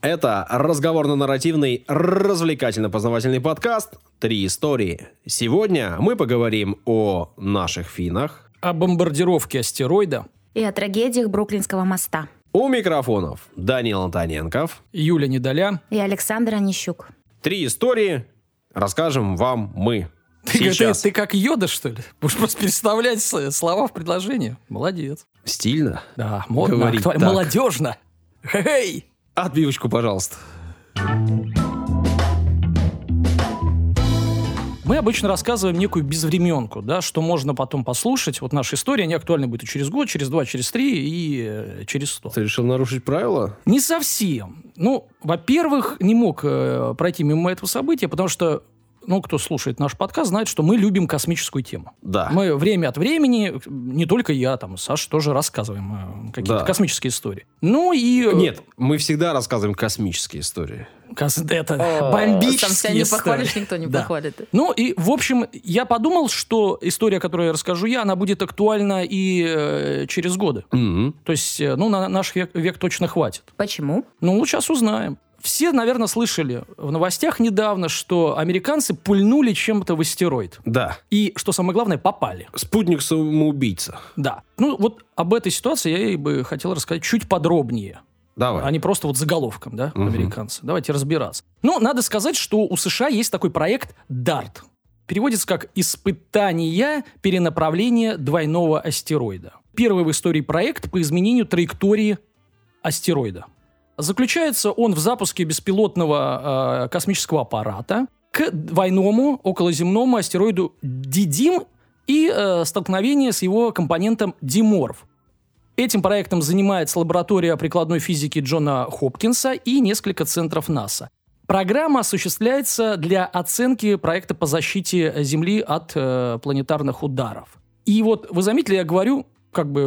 Это разговорно-нарративный, развлекательно-познавательный подкаст «Три истории». Сегодня мы поговорим о наших финах, О бомбардировке астероида И о трагедиях Бруклинского моста. у микрофонов Данил Антоненков. Юля Недоля. И Александр Онищук. Три истории расскажем вам мы. Ты, ты- Сейчас. ты как Йода, что ли? Будешь просто переставлять слова в предложение. Молодец. Стильно. Да, модно, Говорить так. молодежно. Хей! Отбивочку, пожалуйста. Мы обычно рассказываем некую безвременку, да, что можно потом послушать. Вот наша история, они актуальны будет и через год, через два, через три и э, через сто. Ты решил нарушить правила? Не совсем. Ну, во-первых, не мог э, пройти мимо этого события, потому что, ну, кто слушает наш подкаст, знает, что мы любим космическую тему. Да. Мы время от времени, не только я, там, Саша тоже рассказываем э, какие-то Да. космические истории. Ну и... э, Нет, мы всегда рассказываем космические истории. кос- это бомбические Сам себя не похвалишь, никто не Да. похвалит. Ну и, в общем, я подумал, что история, которую я расскажу я, она будет актуальна и э, через годы. Мгм. То есть, э, ну, на наш век, век точно хватит. Почему? Ну, сейчас узнаем. Все, наверное, слышали в новостях недавно, что американцы пульнули чем-то в астероид. Да. И, что самое главное, попали. Спутник самоубийца. Да. Ну, вот об этой ситуации я и бы хотел рассказать чуть подробнее. Давай. А не просто вот заголовком, да, Мгм. американцы. Давайте разбираться. Ну, надо сказать, что у США есть такой проект DART. Переводится как «Испытание перенаправления двойного астероида». Первый в истории проект по изменению траектории астероида. Заключается он в запуске беспилотного э, космического аппарата к двойному околоземному астероиду Дидим и э, столкновение с его компонентом Диморф. Этим проектом занимается лаборатория прикладной физики Джона Хопкинса и несколько центров НАСА. Программа осуществляется для оценки проекта по защите Земли от э, планетарных ударов. И вот вы заметили, я говорю как бы э,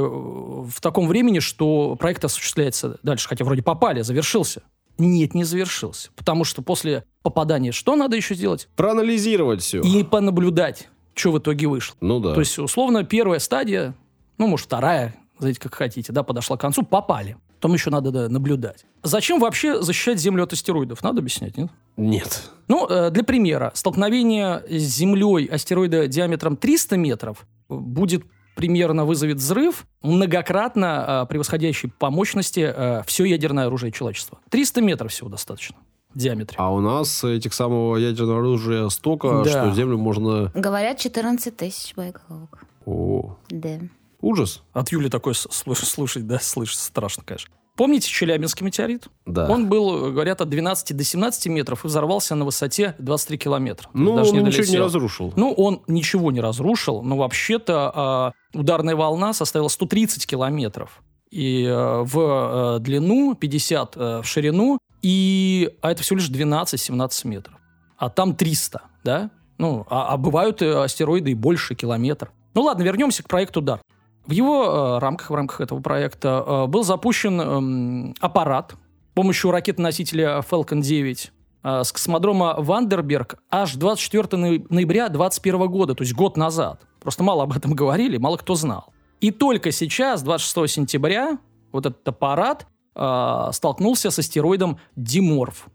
в таком времени, что проект осуществляется дальше, хотя вроде попали, завершился. Нет, не завершился. Потому что после попадания что надо еще сделать? Проанализировать все. И понаблюдать, что в итоге вышло. Ну да. То есть, условно, первая стадия, ну, может, вторая, знаете, как хотите, да, подошла к концу, попали. Потом еще надо да, наблюдать. Зачем вообще защищать Землю от астероидов? Надо объяснять, нет? Нет. Ну, э, для примера, столкновение с Землей астероида диаметром 300 метров будет примерно вызовет взрыв, многократно э, превосходящий по мощности все ядерное оружие человечества. 300 метров всего достаточно в диаметре. А у нас этих самого ядерного оружия столько, Да. что Землю можно... Говорят, 14 тысяч боеголовок. О, Да. ужас. От Юли слуш- слушать, да, слышать страшно, конечно. Помните Челябинский метеорит? Да. Он был, говорят, от 12 до 17 метров и взорвался на высоте 23 километра. Ну, даже он ничего не разрушил. Ну, он ничего не разрушил, но вообще-то а, ударная волна составила 130 километров. И э, в э, длину, 50 э, в ширину, и, а это всего лишь 12-17 метров. А там 300, да? Ну, а, а бывают э, астероиды и больше километр. Ну ладно, вернемся к проекту «Дар». В его э, рамках, в рамках этого проекта э, был запущен эм, аппарат с помощью ракеты-носителя Falcon 9 э, с космодрома Вандерберг аж 24 ноя- ноября 2021 года, то есть год назад. Просто мало об этом говорили, мало кто знал. И только сейчас, 26 сентября, вот этот аппарат э, столкнулся с астероидом Диморф.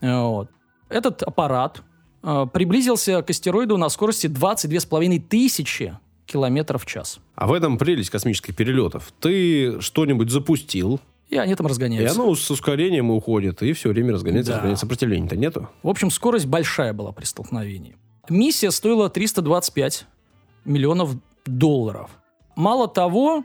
Э, Вот. Этот аппарат э, приблизился к астероиду на скорости 22,5 тысячи километров в час. А в этом прелесть космических перелетов. Ты что-нибудь запустил, И они там и разгоняются. оно с ускорением уходит, и все время разгоняется, Да. разгоняется. Сопротивления-то нету. В общем, скорость большая была при столкновении. Миссия стоила 325 миллионов долларов. Мало того,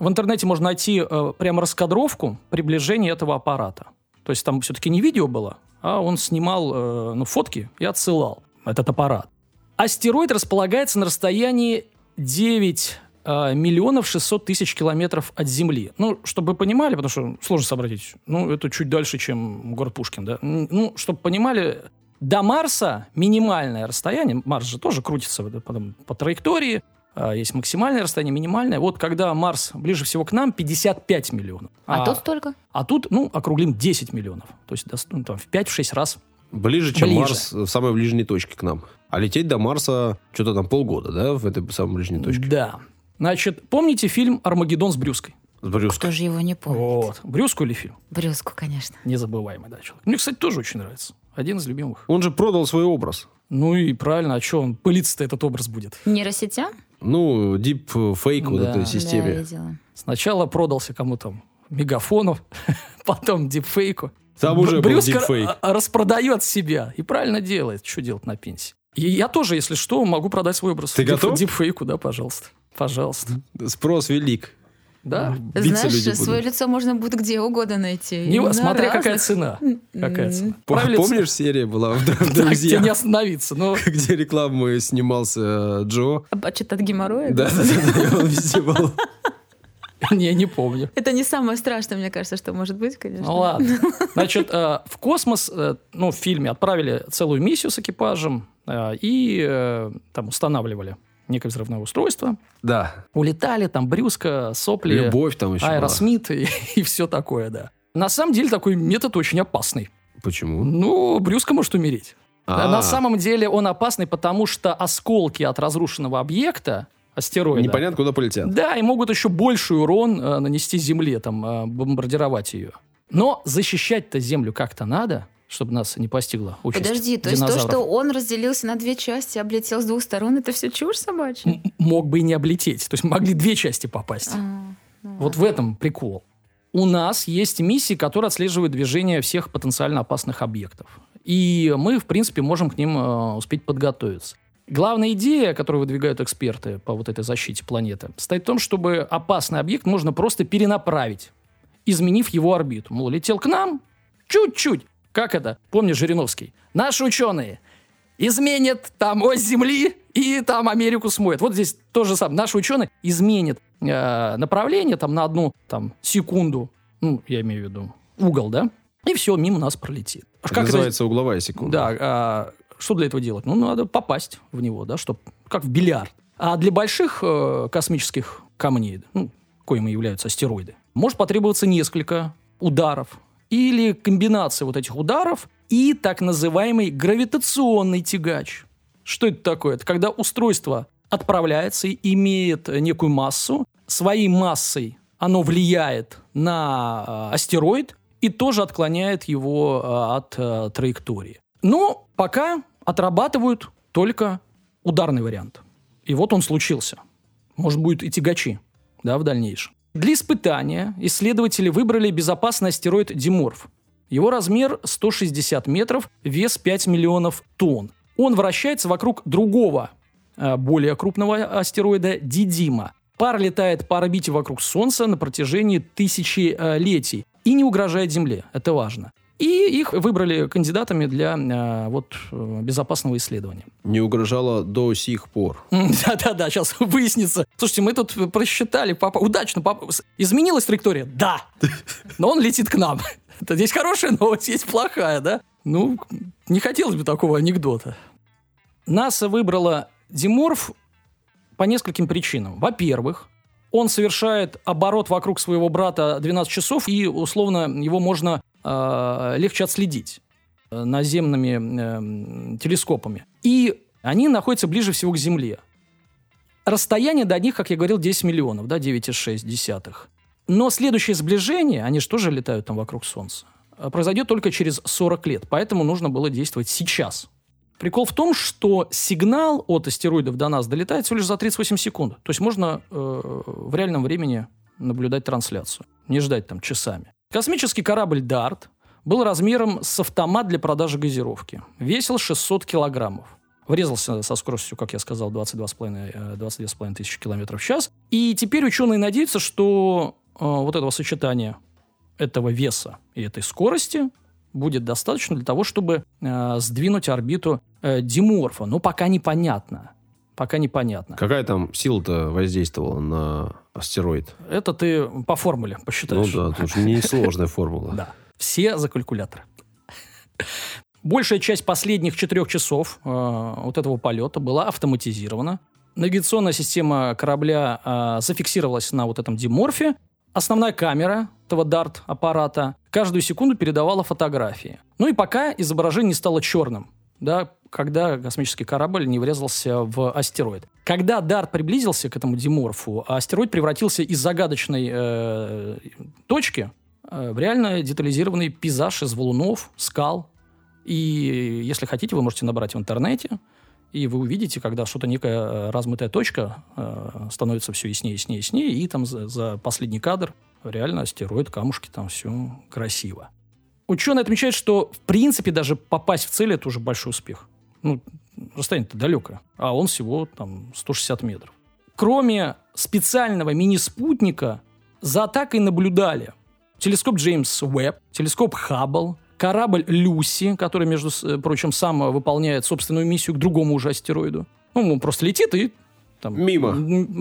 в интернете можно найти э, прямо раскадровку приближения этого аппарата. То есть там все-таки не видео было, а он снимал э, ну, фотки и отсылал этот аппарат. Астероид располагается на расстоянии 9 э, миллионов 600 тысяч километров от Земли. Ну, чтобы вы понимали, потому что сложно сообразить, ну, это чуть дальше, чем город Пушкин, да? Ну, чтобы понимали, до Марса минимальное расстояние, Марс же тоже крутится потом по траектории, а, есть максимальное расстояние, минимальное. Вот когда Марс ближе всего к нам, 55 миллионов. А, тут столько? а тут, ну, округлим 10 миллионов. То есть ну, там, в 5-6 раз Ближе, чем Ближе. Марс в самой ближней точке к нам. А лететь до Марса что-то там полгода, да, в этой самой ближней точке? Да. Значит, помните фильм «Армагеддон» с Брюской? Брюско. Кто же его не помнит? Вот. Брюску или фильм? Брюску, конечно. Незабываемый, да, человек. Мне, кстати, тоже очень нравится. Один из любимых. Он же продал свой образ. Ну и правильно, а что он пылиться-то этот образ будет? Нейросетям? Ну, дип фейк вот Да. этой Да, системе. видела. Сначала продался кому там мегафону, потом дипфейку. Там уже был Брюско дипфейк. р- распродает себя и правильно делает. Что делать на пенсии? И я тоже, если что, могу продать свой образ. Ты Дип- готов? Дипфейку, да, пожалуйста. Пожалуйста. Спрос велик. Да. Биться Знаешь, свое будут. лицо можно будет где угодно найти. Не, на смотря какая разных. цена. Какая цена. Правильно, Помнишь, серия была в «Дру- Так, тебе не остановиться. Но где рекламой снимался э, Джо? А что-то от геморроя? Да, да, да, он везде был. не, не помню. Это не самое страшное, мне кажется, что может быть, конечно. Ну ладно. Значит, э, в космос, э, ну, в фильме отправили целую миссию с экипажем э, и там устанавливали некое взрывное устройство. Да. Улетали, там брюско, сопли, Любовь там еще аэросмит и, и все такое, да. На самом деле такой метод очень опасный. Почему? Ну, брюско может умереть. А. На самом деле он опасный, потому что осколки от разрушенного объекта, астероида, Непонятно, куда полетят. да, и могут еще больший урон э, нанести Земле, там, э, бомбардировать ее. Но защищать-то Землю как-то надо, чтобы нас не постигла участь Подожди, то есть то, динозавров. что он разделился на две части, облетел с двух сторон, это все чушь собачья? М- мог бы и не облететь. То есть могли две части попасть. А, ну Вот в этом прикол. У нас есть миссии, которые отслеживают движение всех потенциально опасных объектов. И мы, в принципе, можем к ним э, успеть подготовиться. Главная идея, которую выдвигают эксперты по вот этой защите планеты, состоит в том, чтобы опасный объект можно просто перенаправить, изменив его орбиту. Мол, летел к нам чуть-чуть. Как это? Помнишь Жириновский? Наши ученые изменят там ось Земли и там Америку смоет. Вот здесь то же самое. Наши ученые изменят э, направление там на одну там секунду, ну, я имею в виду угол, да, и все, мимо нас пролетит. Как это- называется угловая секунда. да, а что для этого делать? Ну, надо попасть в него, да, чтоб, как в бильярд. А для больших э, космических камней, ну, коими являются астероиды, может потребоваться несколько ударов или комбинация вот этих ударов и так называемый гравитационный тягач. Что это такое? Это когда устройство отправляется и имеет некую массу, своей массой оно влияет на э, астероид и тоже отклоняет его э, от э, траектории. Но пока отрабатывают только ударный вариант. И вот он случился. Может, будет и тягачи да, в дальнейшем. Для испытания исследователи выбрали безопасный астероид Диморф. Его размер 160 метров, вес 5 миллионов тонн. Он вращается вокруг другого, э, более крупного астероида Дидима. Пара летает по орбите вокруг Солнца на протяжении тысячелетий и не угрожает Земле. Это важно. И их выбрали кандидатами для э, вот, э, безопасного исследования. Не угрожала до сих пор. Да-да-да, сейчас выяснится. Слушайте, мы тут просчитали, папа, удачно, папа. Изменилась траектория? Да. Но он летит к нам. Здесь хорошая новость, есть плохая, да? Ну, не хотелось бы такого анекдота. НАСА выбрала Диморф по нескольким причинам. Во-первых, он совершает оборот вокруг своего брата 12 часов, и условно его можно легче отследить э, наземными э, телескопами. И они находятся ближе всего к Земле. Расстояние до них, как я говорил, 10 миллионов, да, 9,6. Но следующее сближение, они же тоже летают там вокруг Солнца, э, произойдет только через 40 лет. Поэтому нужно было действовать сейчас. Прикол в том, что сигнал от астероидов до нас долетает всего лишь за 38 секунд. То есть можно э, в реальном времени наблюдать трансляцию, не ждать там часами. Космический корабль «Дарт» был размером с автомат для продажи газировки. Весил 600 килограммов. Врезался со скоростью, как я сказал, 22,5 э, 22,5 тысячи километров в час. И теперь ученые надеются, что э, вот этого сочетания этого веса и этой скорости будет достаточно для того, чтобы э, сдвинуть орбиту э, Диморфа. Но пока непонятно. Пока непонятно. Какая там сила-то воздействовала на астероид? Это ты по формуле Ну посчитаешь. да, тут же несложная формула. Да. Все за калькулятор. Большая часть последних четырех часов э, вот этого полета была автоматизирована. Навигационная система корабля э, зафиксировалась на вот этом диморфе. Основная камера этого дарт-аппарата каждую секунду передавала фотографии. Ну и пока изображение не стало черным, да, когда космический корабль не врезался в астероид. Когда Дарт приблизился к этому диморфу, астероид превратился из загадочной э, точки э, в реально детализированный пейзаж из валунов, скал. И если хотите, вы можете набрать в интернете, и вы увидите, когда что-то некая э, размытая точка э, становится все яснее, яснее, яснее, и там за, за последний кадр реально астероид, камушки, там все красиво. Ученые отмечают, что в принципе даже попасть в цель это уже большой успех. Ну, расстояние-то далекое, а он всего там 160 метров. Кроме специального мини-спутника, за атакой наблюдали телескоп Джеймс Уэбб, телескоп Хаббл, корабль Люси, который, между прочим, сам выполняет собственную миссию к другому уже астероиду. Ну, он просто летит и там, Мимо.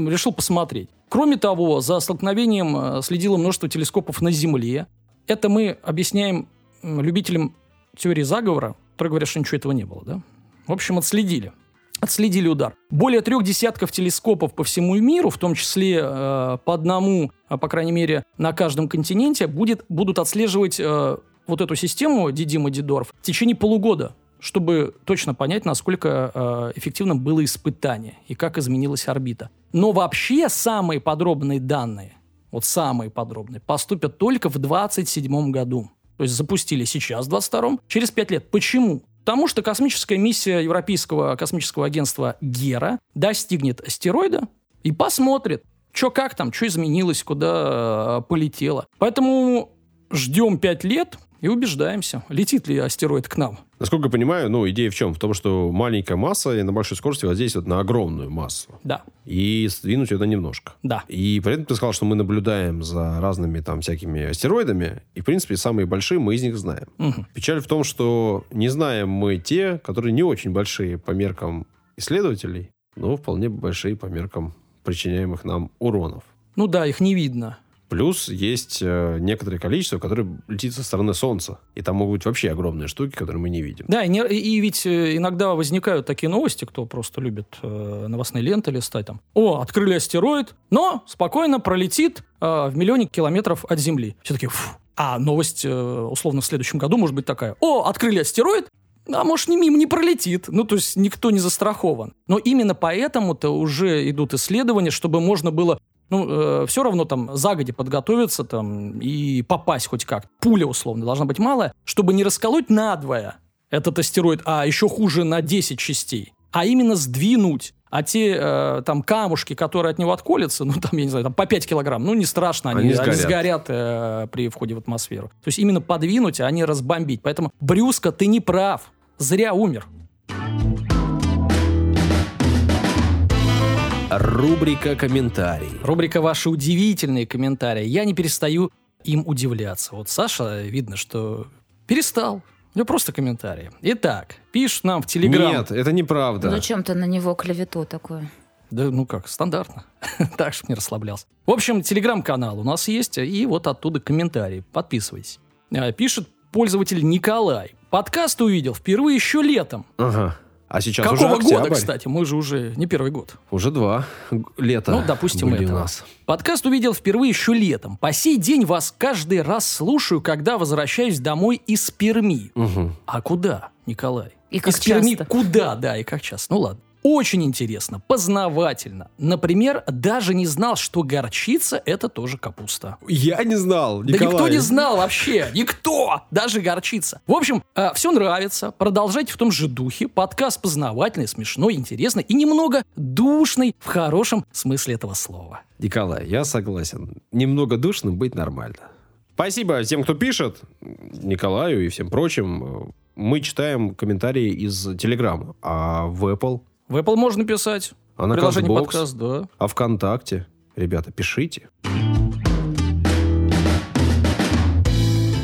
решил посмотреть. Кроме того, за столкновением э, следило множество телескопов на Земле. Это мы объясняем любителям теории заговора, которые говорят, что ничего этого не было, да? В общем, отследили. Отследили удар. Более трех десятков телескопов по всему миру, в том числе э, по одному, а, по крайней мере, на каждом континенте, будет, будут отслеживать э, вот эту систему Дидима Дидорф в течение полугода, чтобы точно понять, насколько э, эффективным было испытание и как изменилась орбита. Но вообще самые подробные данные, вот самые подробные, поступят только в 27 году. То есть запустили сейчас, в 22-м, через 5 лет. Почему? Потому что космическая миссия Европейского космического агентства Гера достигнет астероида и посмотрит, что как там, что изменилось, куда э, полетело. Поэтому ждем 5 лет и убеждаемся, летит ли астероид к нам. Насколько я понимаю, ну, идея в чем? В том, что маленькая масса и на большой скорости воздействует на огромную массу. Да, И сдвинуть это немножко. да. И при этом ты сказал, что мы наблюдаем за разными там всякими астероидами, и, в принципе, самые большие мы из них знаем. Мгм. Печаль в том, что не знаем мы те, которые не очень большие по меркам исследователей, но вполне большие по меркам причиняемых нам уронов. Ну да, их не видно. Плюс есть э, некоторое количество, которое летит со стороны Солнца. И там могут быть вообще огромные штуки, которые мы не видим. Да, и, не- и ведь э, иногда возникают такие новости, кто просто любит э, новостные ленты листать там. О, открыли астероид, но спокойно пролетит э, в миллионе километров от Земли. Все таки А новость, э, условно, в следующем году может быть такая. О, открыли астероид, а может, не мимо не пролетит. Ну, то есть никто не застрахован. Но именно поэтому-то уже идут исследования, чтобы можно было ну, все равно там загоди подготовиться там и попасть хоть как. Пуля, условно, должна быть малая, чтобы не расколоть надвое этот астероид, а еще хуже на 10 частей, а именно сдвинуть. А те э, там камушки, которые от него отколятся, ну там, я не знаю, там по 5 килограмм, ну не страшно, они, Они они сгорят. сгорят, э, при входе в атмосферу. То есть именно подвинуть, а не разбомбить. Поэтому, Брюска, ты не прав. Зря умер. Рубрика «Комментарий». Рубрика «Ваши удивительные комментарии». Я не перестаю им удивляться. Вот Саша, видно, что перестал. У него просто комментарии. Итак, пишут нам в Телеграм. Нет, это неправда. Зачем ты на него клевету такую? Да ну как, стандартно. так, чтобы не расслаблялся. В общем, телеграм-канал у нас есть, и вот оттуда комментарии. Подписывайтесь. А, Пишет пользователь Николай. Подкаст увидел впервые еще летом. Ага. А сейчас Какого уже года, октябрь. кстати? Мы же уже не первый год. Уже два лета. Ну, допустим, были у нас. Подкаст увидел впервые еще летом. По сей день вас каждый раз слушаю, когда возвращаюсь домой из Перми. Мгм. А куда, Николай? И как из Перми часто? куда, да, и как часто. Ну ладно. Очень интересно, познавательно. Например, даже не знал, что горчица – это тоже капуста. Я не знал, Да никто не знал вообще. Никто. Даже горчица. В общем, все нравится. Продолжайте в том же духе. Подкаст познавательный, смешной, интересный и немного душный в хорошем смысле этого слова. Николай, я согласен. Немного душным быть нормально. Спасибо тем, кто пишет, Николаю и всем прочим. Мы читаем комментарии из Телеграма, а в Apple, В Apple можно писать. а на Приложение Castbox, подкаст, да. а ВКонтакте. Ребята, пишите.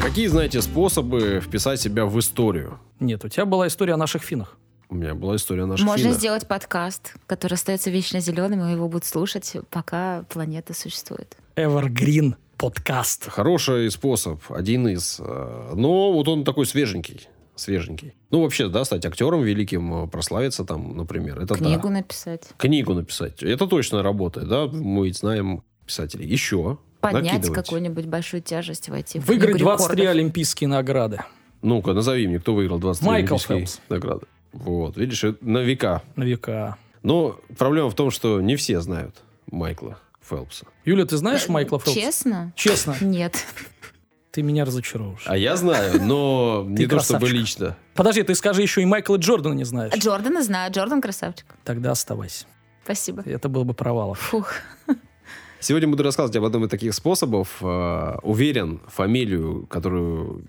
Какие, знаете, способы вписать себя в историю? Нет, у тебя была история о наших финах. У меня была история наших Можно финнов. сделать подкаст, который остается вечно зеленым, и его будут слушать, пока планета существует. Evergreen подкаст. Хороший способ, один из. э, Но вот он такой свеженький. Свеженький. Ну, вообще, да, стать актером великим, э, прославиться там, например. Это Книгу да. написать. Книгу написать. Это точно работает, да? Мы ведь знаем писателей. Еще. Поднять какую-нибудь большую тяжесть, войти в Выиграть книгу 23 рекордов. олимпийские награды. Ну-ка, назови мне, кто выиграл 23 Майкл олимпийские Фелпс. награды. Вот, видишь, на века. На века. Но проблема в том, что не все знают Майкла Фелпса. Юля, ты знаешь Майкла Фелпса? Честно? Честно. Нет. Ты меня разочаровываешь. А я знаю, но не то чтобы лично. Подожди, ты скажи еще и Майкла Джордана не знаешь. Джордана знаю. Джордан красавчик. Тогда оставайся. Спасибо. Это был бы провал. Фух. Сегодня буду рассказывать об одном из таких способов. Э, Уверен, фамилию, которую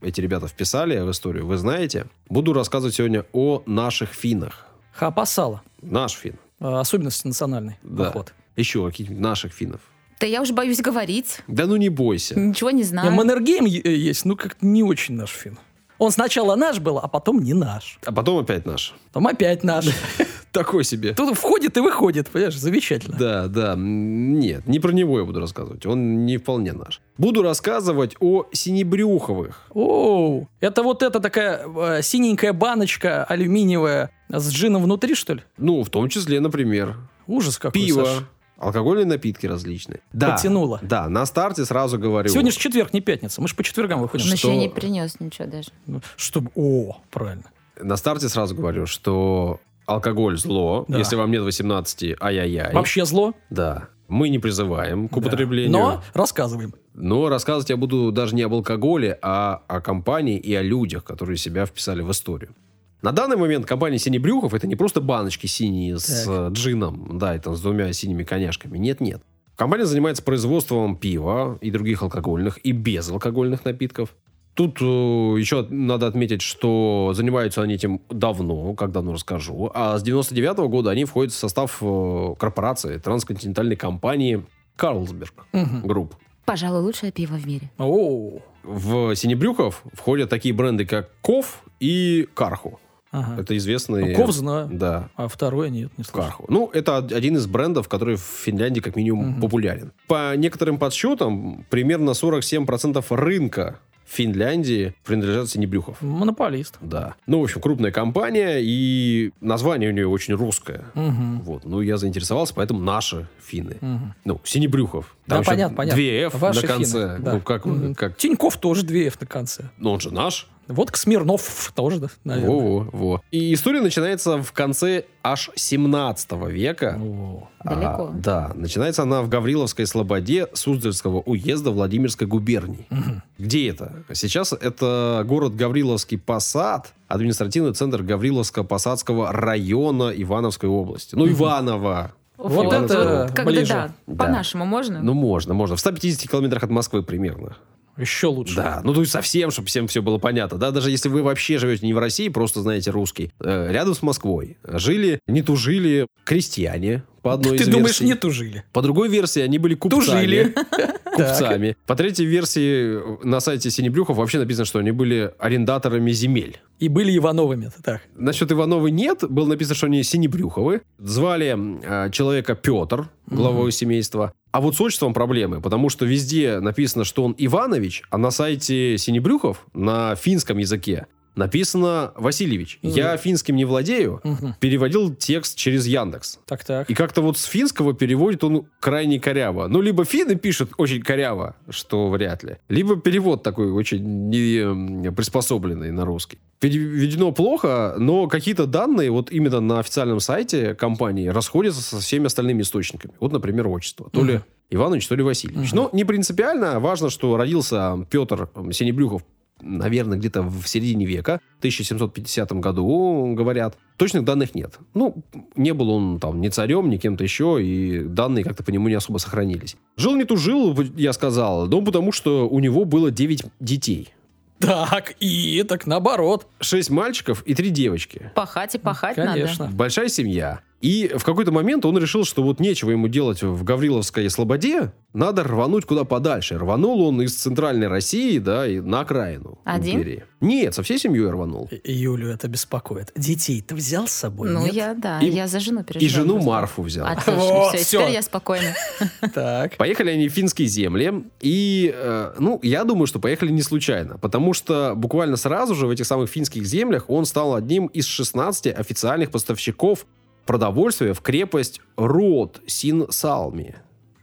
эти ребята вписали в историю, вы знаете. Буду рассказывать сегодня о наших финнах. Хапасала. Наш фин. А, Особенности национальной. Да. охоты. Еще каких-нибудь наших финнов. Да я уже боюсь говорить. Да ну не бойся. Ничего не знаю. Маннергейм е- есть, ну как не очень наш фин. Он сначала наш был, а потом не наш. А потом опять наш. Потом опять наш. Такой себе. Тут входит и выходит, понимаешь, замечательно. Да, да. Нет, не про него я буду рассказывать. Он не вполне наш. Буду рассказывать о синебрюховых. Оу, это вот эта такая э, синенькая баночка алюминиевая с джином внутри, что ли? Ну, в том числе, например, Ужас какой, пиво, Саш. Алкогольные напитки различные. Да, Потянуло. Да, на старте сразу говорю. Сегодня же четверг, не пятница. Мы же по четвергам выходим. Он что- еще не принес ничего даже. Ну, Чтобы... О, правильно. На старте сразу говорю, что алкоголь зло. Да. Если вам нет 18, ай-яй-яй. Вообще зло, Да. Мы не призываем к да. употреблению. но рассказываем. Но рассказывать я буду даже не об алкоголе, а о компании и о людях, которые себя вписали в историю. На данный момент компания Синебрюхов это не просто баночки синие с Так. э, джином, да, и там с двумя синими коняшками. Нет-нет. Компания занимается производством пива и других алкогольных и безалкогольных напитков. Тут э, еще надо отметить, что занимаются они этим давно, как давно расскажу. А с 99 года они входят в состав э, корпорации трансконтинентальной компании Carlsberg Group. Пожалуй, лучшее пиво в мире. О, В Синебрюхов входят такие бренды, как Koff и Karhu. Ага. Это известные... Ну, Koff знаю, Да, а второе нет, не слышал. Karhu. Ну, это од- один из брендов, который в Финляндии как минимум Мгм. популярен. По некоторым подсчетам, примерно 47% рынка Финляндии принадлежат Синебрюхов. Монополист. Да. Ну, в общем, крупная компания, и название у нее очень русское. Мгм. Вот. Ну, я заинтересовался, поэтому наши финны. Мгм. Ну, Синебрюхов. Да, еще понятно, понятно. Две F Ваши на конце. финны, да. Ну, как, Мгм. как... Тиньков тоже две F на конце. Ну, он же наш. Водка Смирнов тоже, да, наверное. Во, во. И история начинается в конце аж 17 века. О. Далеко. А, да, начинается она в Гавриловской Слободе Суздальского уезда Владимирской губернии. Мгм. Где это? Сейчас это город Гавриловский Посад, административный центр Гавриловско-Посадского района Ивановской области. Ну, Иваново. Вот Фу, это Когда ближе. да, Да. по-нашему можно? Ну, можно, можно. В 150 километрах от Москвы примерно. Еще лучше. Да, ну то есть совсем, чтобы всем все было понятно. Да, даже если вы вообще живете не в России, просто знаете русский. Э, рядом с Москвой жили, не тужили крестьяне, по одной Ты из думаешь, версий. не тужили? По другой версии они были купцами. Тужили. Купцами. По третьей версии на сайте Синебрюхов вообще написано, что они были арендаторами земель. И были Ивановыми. Так. Насчет Ивановы нет. Было написано, что они Синебрюховы. Звали э, человека Петр, главой семейства. А вот с отчеством проблемы, потому что везде написано, что он Иванович, а на сайте Синебрюхов на финском языке написано Васильевич. Мгм. Я финским не владею. Мгм. Переводил текст через Яндекс. Так, так. И как-то вот с финского переводит он крайне коряво. Ну, либо финны пишут очень коряво, что вряд ли, либо перевод такой очень не приспособленный на русский. Переведено плохо, но какие-то данные вот именно на официальном сайте компании расходятся со всеми остальными источниками. Вот, например, отчество. То ли Мгм. Иванович, то ли Васильевич. Мгм. Но не принципиально. Важно, что родился Петр м, Синебрюхов наверное, где-то в середине века, в 1750 году, говорят. Точных данных нет. Ну, не был он там ни царем, ни кем-то еще, и данные как-то по нему не особо сохранились. Жил не тужил, я сказал, но потому что у него было 9 детей. Так, и так наоборот. 6 мальчиков и 3 девочки. Пахать и пахать Конечно. Большая семья. И в какой-то момент он решил, что вот нечего ему делать в Гавриловской Слободе, надо рвануть куда подальше. Рванул он из центральной России, да, и на окраину Один? империи. Нет, со всей семьей рванул. И- Юлю это беспокоит. Детей ты взял с собой? Ну, нет? я, да, И- я за жену И переживаю. жену просто. Марфу взял. Отлично, Вот, все, всё. теперь я спокойна. Так. Поехали они в финские земли, и, э, ну, я думаю, что поехали не случайно, потому что буквально сразу же в этих самых финских землях он стал одним из 16 официальных поставщиков продовольствия в крепость Род Син Салми.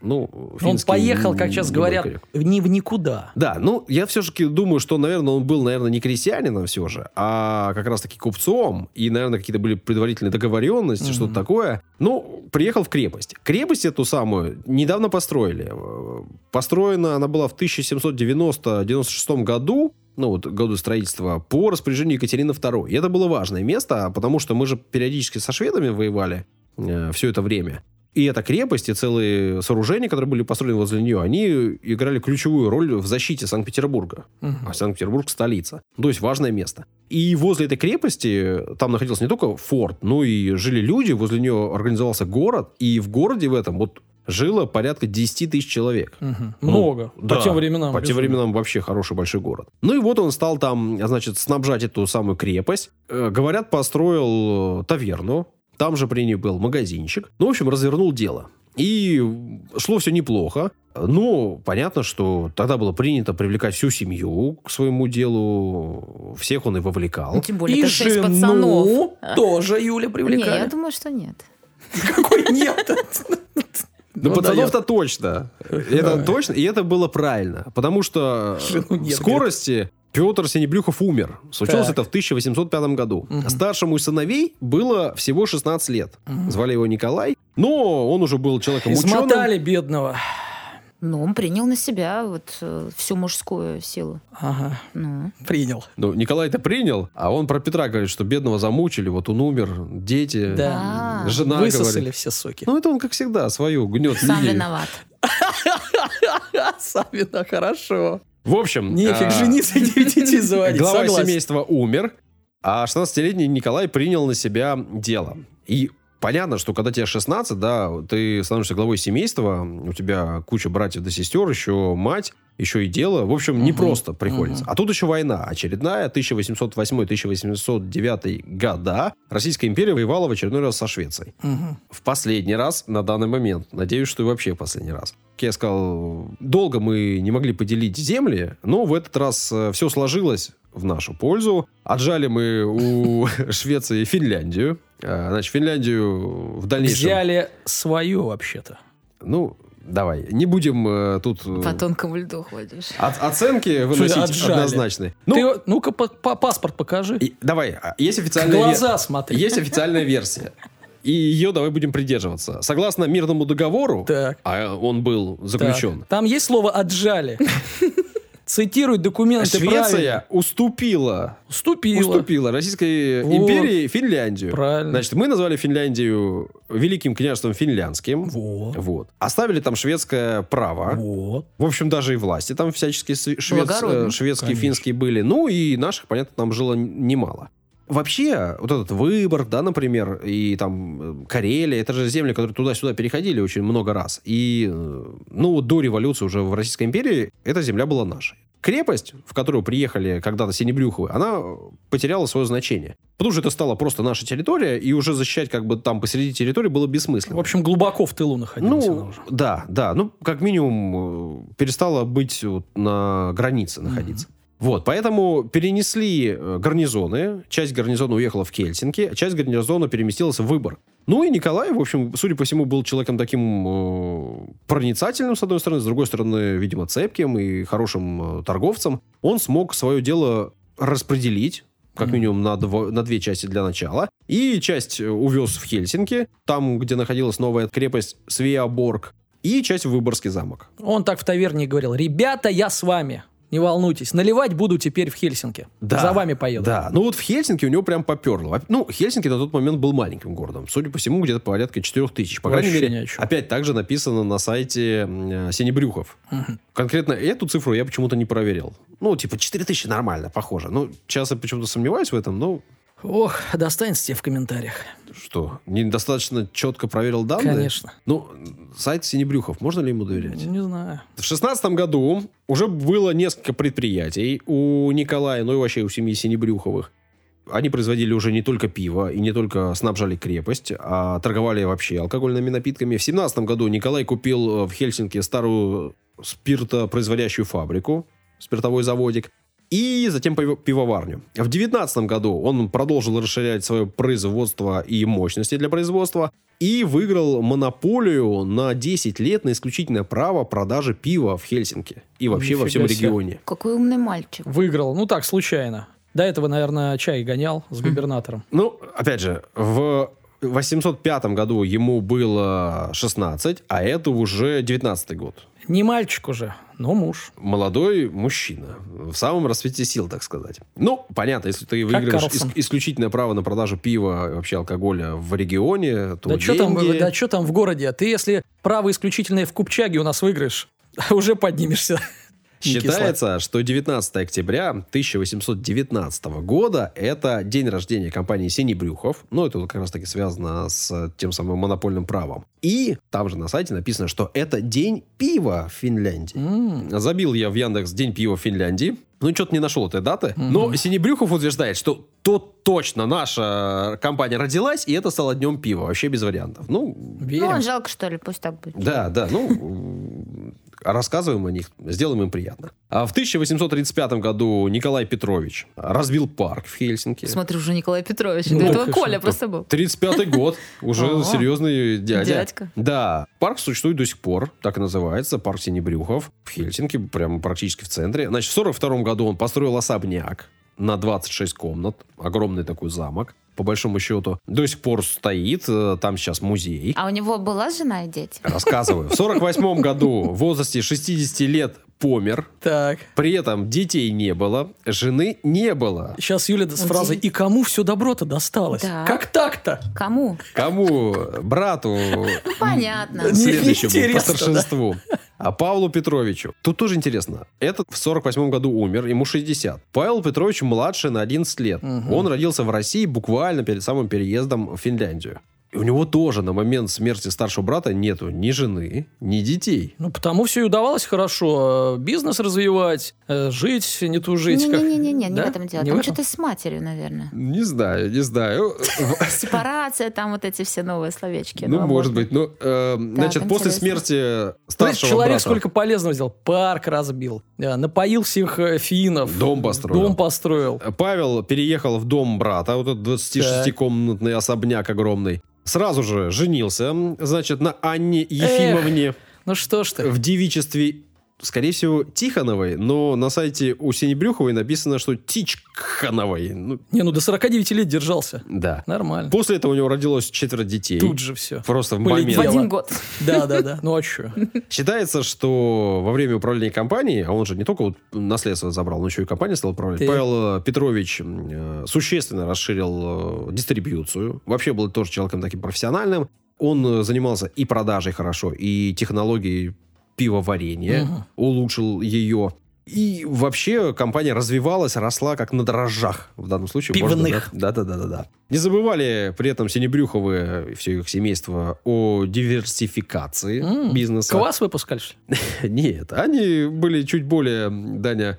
Ну, Он поехал, как не сейчас говорят, ни в никуда. Да, ну, я все-таки думаю, что, наверное, он был, наверное, не крестьянином все же, а как раз-таки купцом, и, наверное, какие-то были предварительные договоренности, Мгм. что-то такое. Ну, приехал в крепость. Крепость эту самую недавно построили. Построена она была в 1790-96 году, ну, вот году строительства, по распоряжению Екатерины II. И это было важное место, потому что мы же периодически со шведами воевали все это время. И эта крепость, и целые сооружения, которые были построены возле нее, они играли ключевую роль в защите Санкт-Петербурга. Мгм. А Санкт-Петербург столица. То есть важное место. И возле этой крепости там находился не только форт, но и жили люди, возле нее организовался город, и в городе в этом вот жило порядка 10 тысяч человек. Мгм. Ну, Много. да, по тем временам. По тем временам вообще хороший большой город. Ну и вот он стал там, значит, снабжать эту самую крепость. Э, говорят, построил э, таверну. Там же при ней был магазинчик. Ну, в общем, развернул дело. И шло все неплохо. Но понятно, что тогда было принято привлекать всю семью к своему делу. Всех он и вовлекал. Ну, тем более, И это жену пацанов. тоже Юля Не, я привлекали. думаю, что нет. Какой нет? Ну, Ну, пацанов-то точно. Это точно. И это было правильно. Потому что в нет, скорости Петр Синебрюхов умер. Случилось Так. это в 1805 году. Мгм. Старшему из сыновей было всего 16 лет. Звали его Николай. Но он уже был человеком ученым. Измотали бедного. Но он принял на себя вот э, всю мужскую силу. Ага, Ну, принял. Ну, Николай это принял, а он про Петра говорит, что бедного замучили, вот он умер, дети, Да. А, жена Высосали говорит. все соки. Ну, это он, как всегда, свою гнет сам линию. виноват. Сами, да, хорошо. В общем... Нефиг а, жениться и детей заводить. Глава Согласен. семейства умер, а 16-летний Николай принял на себя дело. И понятно, что когда тебе 16, да, ты становишься главой семейства, у тебя куча братьев да сестер, еще мать, еще и дело. В общем, не Мгм. просто приходится. Мгм. А тут еще война очередная, 1808-1809 года. Российская империя воевала в очередной раз со Швецией. Мгм. В последний раз на данный момент. Надеюсь, что и вообще в последний раз. Как я сказал, долго мы не могли поделить земли, но в этот раз все сложилось в нашу пользу. Отжали мы у Швеции Финляндию. А, Значит, Финляндию в дальнейшем... Взяли свое вообще-то. Ну, давай, не будем э, тут... э, По тонкому льду ходишь. от- оценки выносить отжали? однозначные. Ну, Ты, ну-ка, па- па- паспорт покажи. и- давай, а, есть официальная... ве- глаза смотри. Есть официальная версия. И ее давай будем придерживаться. Согласно мирному договору, Так. а он был заключен, Так. Там есть слово «отжали». Цитируй документы правильно. Швеция уступила, Уступила. уступила Российской Вот. империи Финляндию. Правильно. Значит, мы назвали Финляндию Великим княжеством Финляндским. Вот. Вот. Оставили там шведское право. Вот. В общем, даже и власти там всяческие св- швед- Благородно. э, шведские, Конечно. финские были. Ну, и наших, понятно, там жило немало. Вообще, вот этот Выборг, да, например, и там э, Карелия, это же земли, которые туда-сюда переходили очень много раз. И, э, ну, до революции уже в Российской империи эта земля была нашей. Крепость, в которую приехали когда-то Синебрюховы, она потеряла свое значение. Потому что это стала просто наша территория, и уже защищать как бы там посреди территории было бессмысленно. В общем, глубоко в тылу находилась она Ну, уже. да, да. Ну, как минимум, э, перестала быть вот на границе находиться. Вот, поэтому перенесли э, гарнизоны. Часть гарнизона уехала в Хельсинки, а часть гарнизона переместилась в Выборг. Ну и Николай, в общем, судя по всему, был человеком таким э, проницательным, с одной стороны, с другой стороны, видимо, цепким и хорошим э, торговцем. Он смог свое дело распределить, как минимум на, дво- на две части для начала. И часть э, увез в Хельсинки, там, где находилась новая крепость Свеаборг, и часть в Выборгский замок. Он так в таверне говорил, ребята, я с вами. Не волнуйтесь, наливать буду теперь в Хельсинки. Да. За вами поеду. Да, ну вот в Хельсинки у него прям поперло. Ну, Хельсинки на тот момент был маленьким городом. Судя по всему, где-то порядка 4 тысяч. По крайней Вообще мере, опять также написано на сайте Синебрюхов. Мгм. Конкретно эту цифру я почему-то не проверил. Ну, типа 4 тысячи нормально, похоже. Ну, сейчас я почему-то сомневаюсь в этом, но Ох, достанется тебе в комментариях. что, недостаточно четко проверил данные? Конечно. Ну, сайт Синебрюхов, можно ли ему доверять? Не знаю. В шестнадцатом году уже было несколько предприятий у Николая, ну и вообще у семьи Синебрюховых. Они производили уже не только пиво и не только снабжали крепость, а торговали вообще алкогольными напитками. В семнадцатом году Николай купил э, в Хельсинки старую спиртопроизводящую фабрику, спиртовой заводик. И затем пиво- пивоварню. В 2019 году он продолжил расширять свое производство и мощности для производства и выиграл монополию на 10 лет на исключительное право продажи пива в Хельсинки и вообще во всем Нифига себе. регионе. Какой умный мальчик. Выиграл. Ну так, случайно. До этого, наверное, чай гонял с губернатором. Ну, опять же, в 805 году ему было 16, а это уже 19 год. Не мальчик уже, но муж. Молодой мужчина. В самом расцвете сил, так сказать. Ну, понятно, если ты выигрываешь ис- исключительное право на продажу пива и вообще алкоголя в регионе, то Да что там, деньги- да чё там в городе? Ты если право исключительное в Купчаге у нас выиграешь, уже поднимешься. Не кисло. Считается, что 19 октября 1819 года это день рождения компании Синебрюхов. Ну, это как раз таки связано с тем самым монопольным правом. И там же на сайте написано, что это день пива в Финляндии. М, Забил я в Яндекс День пива в Финляндии. Ну, что-то не нашел этой даты. Но Синебрюхов утверждает, что то точно наша компания родилась, и это стало днем пива. Вообще без вариантов. Ну, Верим. Ну, жалко, что ли, пусть так будет. да, да, ну, рассказываем о них, сделаем им приятно. А в 1835 году Николай Петрович разбил парк в Хельсинки. Смотрю, уже Николай Петрович. Ну, До этого и Коля просто был. 35 год, уже серьезный дядя. дядька. Да, парк существует до сих пор, так и называется, парк Синебрюхов в Хельсинки, прямо практически в центре. Значит, в 42 году он построил особняк на 26 комнат, огромный такой замок, по большому счету. До сих пор стоит, э, там сейчас музей. А у него была жена и дети? Рассказываю. В 48 году в возрасте 60 лет помер. Так. При этом детей не было, жены не было. Сейчас Юля с фразой «И кому все добро-то досталось?» Да. Как так-то? Кому? Кому? Брату Понятно. Не- следующему по старшинству. А Павлу Петровичу. Тут тоже интересно. Этот в 48 году умер, ему 60. Павел Петрович младше на 11 лет. Он родился в России буквально перед самым переездом в Финляндию. И у него тоже на момент смерти старшего брата нету ни жены, ни детей. Ну, потому все и удавалось хорошо. э, Бизнес развивать, э, жить, не тужить. как- Не-не-не, не Да? в этом дело. Не Там этом? что-то с матерью, наверное. Не знаю, не знаю. Сепарация, там вот эти все новые словечки. Ну, а может быть. Ну, э, значит, после смерти старшего человек брата сколько полезного сделал. Парк разбил, напоил всех финнов. Дом построил. Дом построил. Павел переехал в дом брата, вот этот 26-комнатный особняк огромный. Сразу же женился, значит, на Анне Ефимовне Ну что ж ты. в девичестве, скорее всего, Тихоновой, но на сайте у Синебрюховой написано, что Тичхановой. Ну, Не, ну до 49 лет держался. да. Нормально. После этого у него родилось четверо детей. Тут же все. Просто в Полетело. В момент. один год. Да, да, да. Ну а что? Считается, что во время управления компанией, а он же не только вот наследство забрал, но еще и компания стал управлять, Ты- Павел э, Петрович э, существенно расширил э, дистрибьюцию. Вообще был тоже человеком таким профессиональным. Он э, занимался и продажей хорошо, и технологией пивоварения, Мгм. улучшил ее. И вообще компания развивалась, росла как на дрожжах в данном случае. Пивных. да? Да, да, да, да, да. Не забывали при этом Синебрюховы и все их семейство о диверсификации М, бизнеса. Квас выпускали, что ли? Нет, они были чуть более, Даня,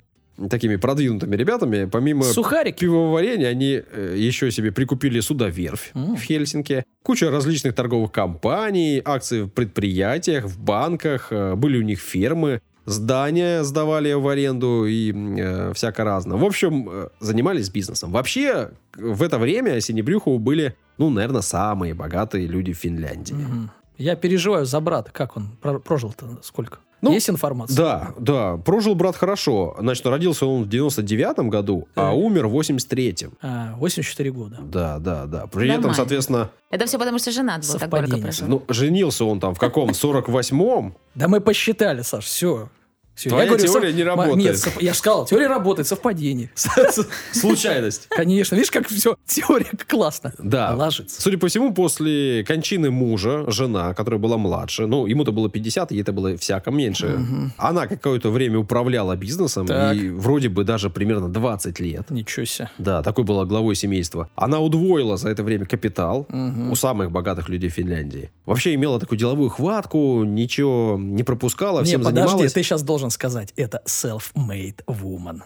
такими продвинутыми ребятами. Помимо Сухарики. пивоварения, они э, еще себе прикупили судоверфь М. в Хельсинки. Куча различных торговых компаний, акции в предприятиях, в банках. э, Были у них фермы, здания сдавали в аренду и э, всяко разно. В общем, э, занимались бизнесом. Вообще, в это время Синебрюхову были, ну, наверное, самые богатые люди в Финляндии. Мгм. Я переживаю за брата. Как он про- прожил-то сколько? Ну, Есть информация? Да, да, прожил брат хорошо. Значит, родился он в 99-м году, а Так. умер в 83-м. А, 84 года. Да, да, да. При этом, Нормально. соответственно, Это все потому, что жена была так горько Совпадение. прожила. ну, женился он там в каком? 48-м? Да мы посчитали, Саш, все. Все, Твоя теория не работает. Нет, сов- я же сказал, теория работает, совпадение. Случайность. Конечно, видишь, как все, теория классно. Да. Ложится. Судя по всему, после кончины мужа, жена, которая была младше, ну, ему-то было 50, ей это было всяко меньше, она какое-то время управляла бизнесом, Так. и вроде бы даже примерно 20 лет. Ничего себе. Да, такой была главой семейства. Она удвоила за это время капитал у самых богатых людей Финляндии. Вообще имела такую деловую хватку, ничего не пропускала, Не, всем подожди, занималась. ты сейчас должен сказать, это self-made woman.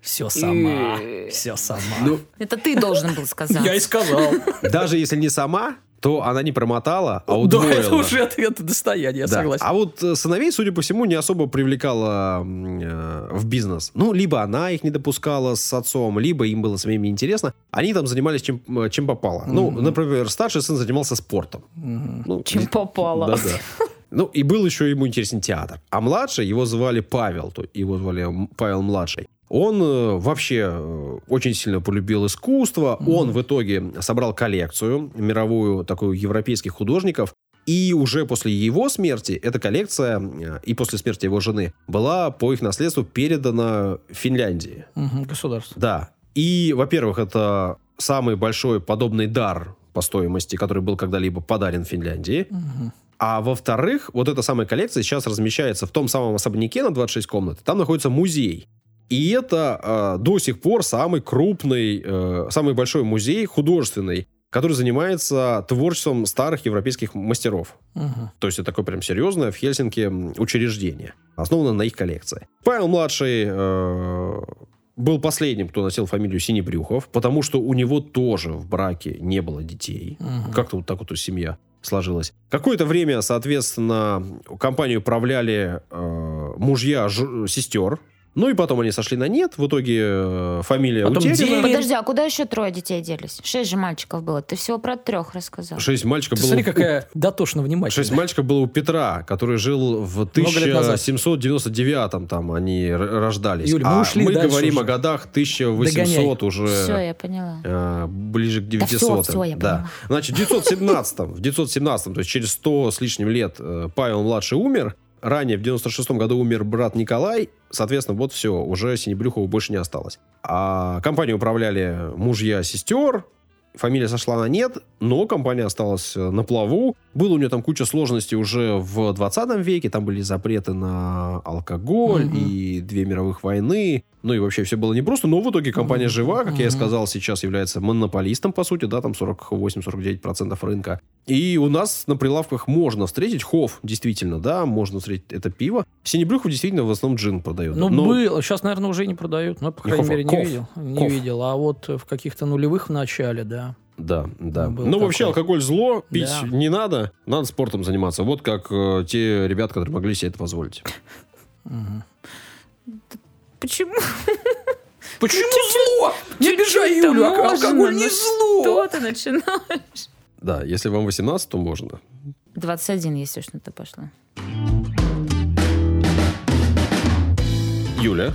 Все сама, все сама. Ну, Это ты должен был сказать. я и сказал. даже если не сама, то она не промотала, а Да, удвоила. это уже это, это достояние, я Да. согласен. А вот э, сыновей, судя по всему, не особо привлекала э, в бизнес. Ну, либо она их не допускала с отцом, либо им было самим неинтересно. Они там занимались чем, э, чем попало. Ну, Мгм. например, старший сын занимался спортом. Мгм. Ну, Чем попало. Да-да. Ну, и был еще ему интересен театр. А младший, его звали Павел, то его звали Павел младший. Он э, вообще э, очень сильно полюбил искусство. Он в итоге собрал коллекцию мировую, такую европейских художников. И уже после его смерти эта коллекция, э, и после смерти его жены, была по их наследству передана Финляндии. Мгм, Государство. Да. И, во-первых, это самый большой подобный дар по стоимости, который был когда-либо подарен Финляндии. Мгм. А во-вторых, вот эта самая коллекция сейчас размещается в том самом особняке на 26 комнат. Там находится музей. И это э, до сих пор самый крупный, э, самый большой музей художественный, который занимается творчеством старых европейских мастеров. Мгм. То есть это такое прям серьезное в Хельсинки учреждение, основано на их коллекции. Павел младший э, был последним, кто носил фамилию Синебрюхов, потому что у него тоже в браке не было детей. Мгм. Как-то вот так вот семья сложилась. Какое-то время, соответственно, компанию управляли э, мужья сестер. Ну и потом они сошли на нет. В итоге э, фамилия Потом утеряна. девять. Подожди, а куда еще трое детей делись? Шесть же мальчиков было. Ты всего про трех рассказал. Шесть мальчиков Ты было... смотри, у- какая дотошно внимательная. Шесть мальчиков было у Петра, который жил в Много лет назад. 1799-м, там они рождались. Юль, мы а ушли мы говорим уже. о годах 1800 Догоняй. уже... Все, я поняла. э, ближе к Да 900 всё, всё, я да. поняла. Значит, в 917 в 917 то есть через 100 с лишним лет э, Павел младший умер. Ранее, в 96 году умер брат Николай. Соответственно, вот все, уже Синебрюхова больше не осталось. А компанию управляли мужья сестер. Фамилия сошла на нет, но компания осталась э, на плаву. Было у нее там куча сложностей уже в 20 веке. Там были запреты на алкоголь Мгм. и две мировых войны. Ну и вообще все было непросто. Но в итоге компания Мгм. жива, как я и сказал, сейчас является монополистом, по сути, да, там 48-49% рынка. И у нас на прилавках можно встретить Хофф, действительно, да, можно встретить это пиво. Синебрюхов действительно в основном джин продает. Ну, Но- было. Сейчас, наверное, уже не продают. Ну, по крайней Кофе. мере, не Коф. видел. Не Коф. видел. А вот в каких-то нулевых в начале, да. Да, да. Был Ну, вообще, такой. алкоголь зло, пить Да. не надо, надо спортом заниматься. Вот как э, те ребята, которые могли себе это позволить. Почему? Почему зло? Не обижай Юлю, а- алкоголь не ну зло. Что ты начинаешь? Да, если вам 18, то можно. 21, если уж на то пошло. Юля.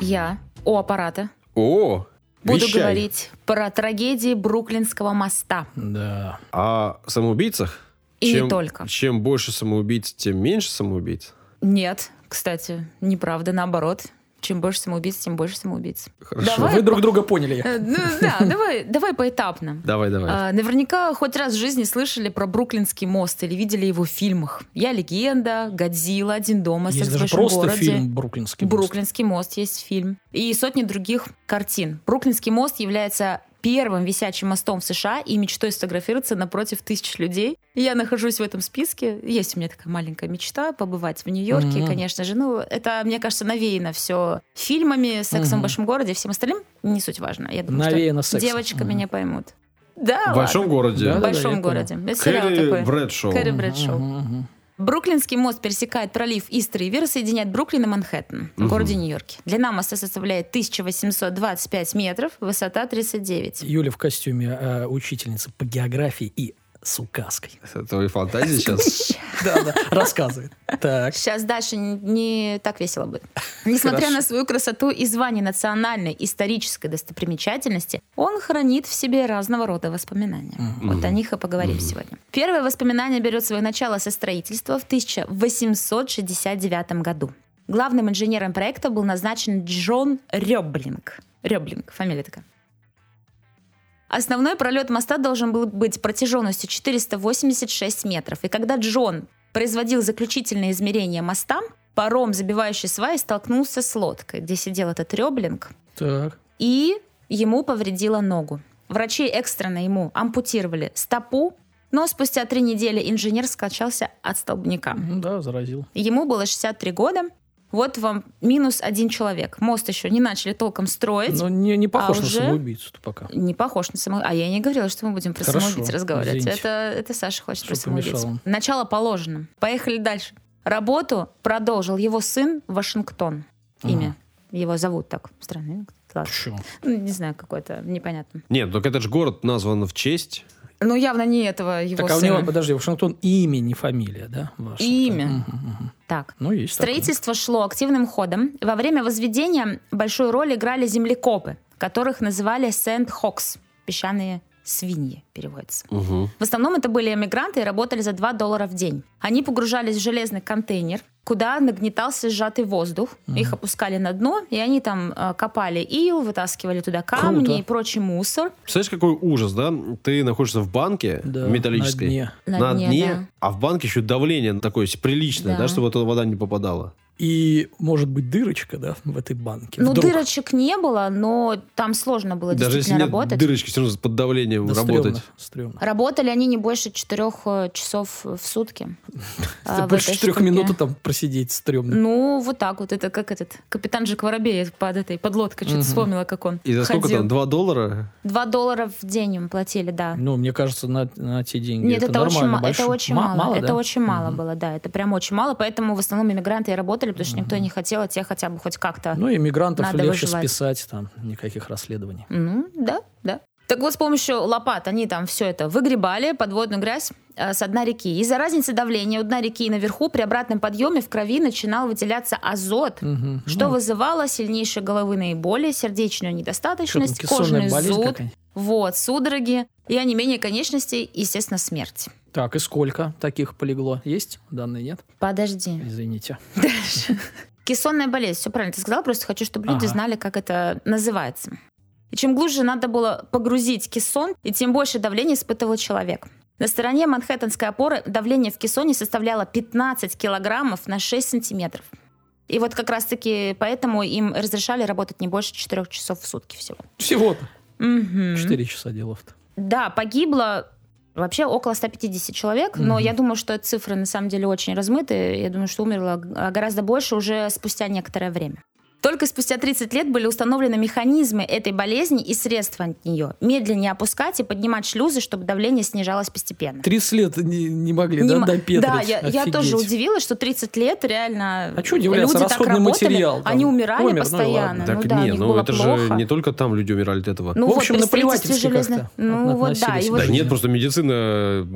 Я у аппарата О, буду вещай. говорить про трагедии Бруклинского моста. Да. О самоубийцах? И чем, не только. Чем больше самоубийц, тем меньше самоубийц? Нет, кстати, неправда, наоборот. Чем больше самоубийц, тем больше самоубийц. Хорошо. Давай. Вы друг друга поняли. Э, Ну да, давай, давай поэтапно. Давай, давай. А, Наверняка хоть раз в жизни слышали про Бруклинский мост или видели его в фильмах. «Я легенда», «Годзилла», «Один дома», Есть «Секс в даже просто городе». фильм «Бруклинский мост». Бруклинский мост есть фильм. И сотни других картин. Бруклинский мост является первым висячим мостом в США и мечтой сфотографироваться напротив тысяч людей. Я нахожусь в этом списке. Есть у меня такая маленькая мечта побывать в Нью-Йорке, Мгм. конечно же. Ну, это, мне кажется, навеяно все фильмами, сексом Мгм. в большом городе всем остальным. Не суть важно. Я думаю, Навеяно что девочка Мгм. меня поймут. Да, В большом ладно. городе. Да, В да, большом я городе. Кэрри. Брэдшоу. Кэрри Брэдшоу. Мгм, мгм. Бруклинский мост пересекает пролив Ист-Ривер и соединяет Бруклин и Манхэттен в Мгм. городе Нью-Йорке. Длина моста составляет 1825 метров, высота 39. Юля в костюме э, учительницы по географии и с указкой. Это твои фантазии сейчас? Да, да, рассказывает. Так. Сейчас дальше не, так весело будет. Несмотря Хорошо. на свою красоту и звание национальной исторической достопримечательности, он хранит в себе разного рода воспоминания. Вот о них и поговорим сегодня. Первое воспоминание берет свое начало со строительства в 1869 году. Главным инженером проекта был назначен Джон Рёблинг. Рёблинг, фамилия такая. Основной пролет моста должен был быть протяженностью 486 метров. И когда Джон производил заключительные измерения моста, паром, забивающий сваи, столкнулся с лодкой, где сидел этот Рёблинг, Так. и ему повредило ногу. Врачи экстренно ему ампутировали стопу, но спустя три недели инженер скачался от столбняка. Да, заразил. Ему было 63 года. Вот вам минус один человек. Мост еще не начали толком строить. Но не, не похож а на уже- самоубийцу пока. Не похож на самоубийцу. А я не говорила, что мы будем про Хорошо, самоубийц разговаривать. извините. Это, это Саша хочет про Что помешало? самоубийц. Начало положено. Поехали дальше. Работу продолжил его сын Вашингтон. Имя. Его зовут так. Странно. Ладно. Почему? Ну, Не знаю, какое-то непонятно. Нет, только этот же город назван в честь. Ну, явно не этого его Так, а у сына. него, подожди, Вашингтон имя, не фамилия, да? Вашингтон? Имя. Мгм. Так. Ну, есть такое. Строительство шло активным ходом. Во время возведения большую роль играли землекопы, которых называли сэнд-хокс, песчаные свиньи переводится. Мгм. В основном это были эмигранты и работали за 2 доллара в день. Они погружались в железный контейнер, куда нагнетался сжатый воздух. Их опускали на дно, и они там э, копали ил, вытаскивали туда камни Круто. и прочий мусор. Представляешь, какой ужас, да? Ты находишься в банке Да, металлической. на дне. На дне, да. а в банке еще давление такое приличное, да, Да. чтобы туда вода не попадала. И может быть дырочка, да, в этой банке. Ну, Вдруг. дырочек не было, но там сложно было Даже если действительно нет работать. дырочки, все равно под давлением Да, работать. стрёмно, стрёмно. Работали они не больше четырех э, часов в сутки. в больше четырех минут там просидеть стрёмно. Ну, вот так вот. Это как этот капитан Джек Воробей под этой подлодкой. Что-то вспомнила, как он И за сколько там? 2 доллара? Два доллара в день им платили, да. Ну, мне кажется, на, на те деньги Нет, это, очень, нормально. ма- большой. это очень Ма- мало. это очень мало было, да. Это прям очень мало, поэтому в основном иммигранты и работали, потому что никто не хотел, а те хотя бы хоть как-то. Ну, иммигрантов Надо легче выживать. списать, там никаких расследований. Ну, да, да. Так вот, с помощью лопат они там все это выгребали, подводную грязь с дна реки. Из-за разницы давления у дна реки и наверху при обратном подъеме в крови начинал выделяться азот, Мгм. что Ну, вызывало сильнейшие головные боли, сердечную недостаточность, кожный болезнь зуд, вот, судороги и онемение конечностей, и, естественно, смерть. Так, и сколько таких полегло? Есть? Данные нет? Подожди. Извините. Кессонная болезнь, все правильно ты сказала, просто хочу, чтобы люди Ага. знали, как это называется. И чем глубже надо было погрузить кессон, и тем больше давления испытывал человек. На стороне Манхэттенской опоры давление в кессоне составляло 15 килограммов на 6 сантиметров. И вот как раз-таки поэтому им разрешали работать не больше 4 часов в сутки всего. Всего-то. Мгм. Четыре часа делов-то. Да, погибло вообще около 150 человек, но Мгм. я думаю, что цифры на самом деле очень размыты. Я думаю, что умерло гораздо больше уже спустя некоторое время. Только спустя 30 лет были установлены механизмы этой болезни и средства от нее. Медленнее опускать и поднимать шлюзы, чтобы давление снижалось постепенно. 30 лет не, не могли, Не да, м- допетрить? Да, я, я тоже удивилась, что 30 лет реально А удивляться, люди так работали, материал там они умирали помер, ну постоянно. ладно. Так ну да, не, ну это плохо. же не только там люди умирали от этого. Ну В вот общем, строительстве наплевательски железных... как-то Ну вот да, и вот Да нет, просто медицина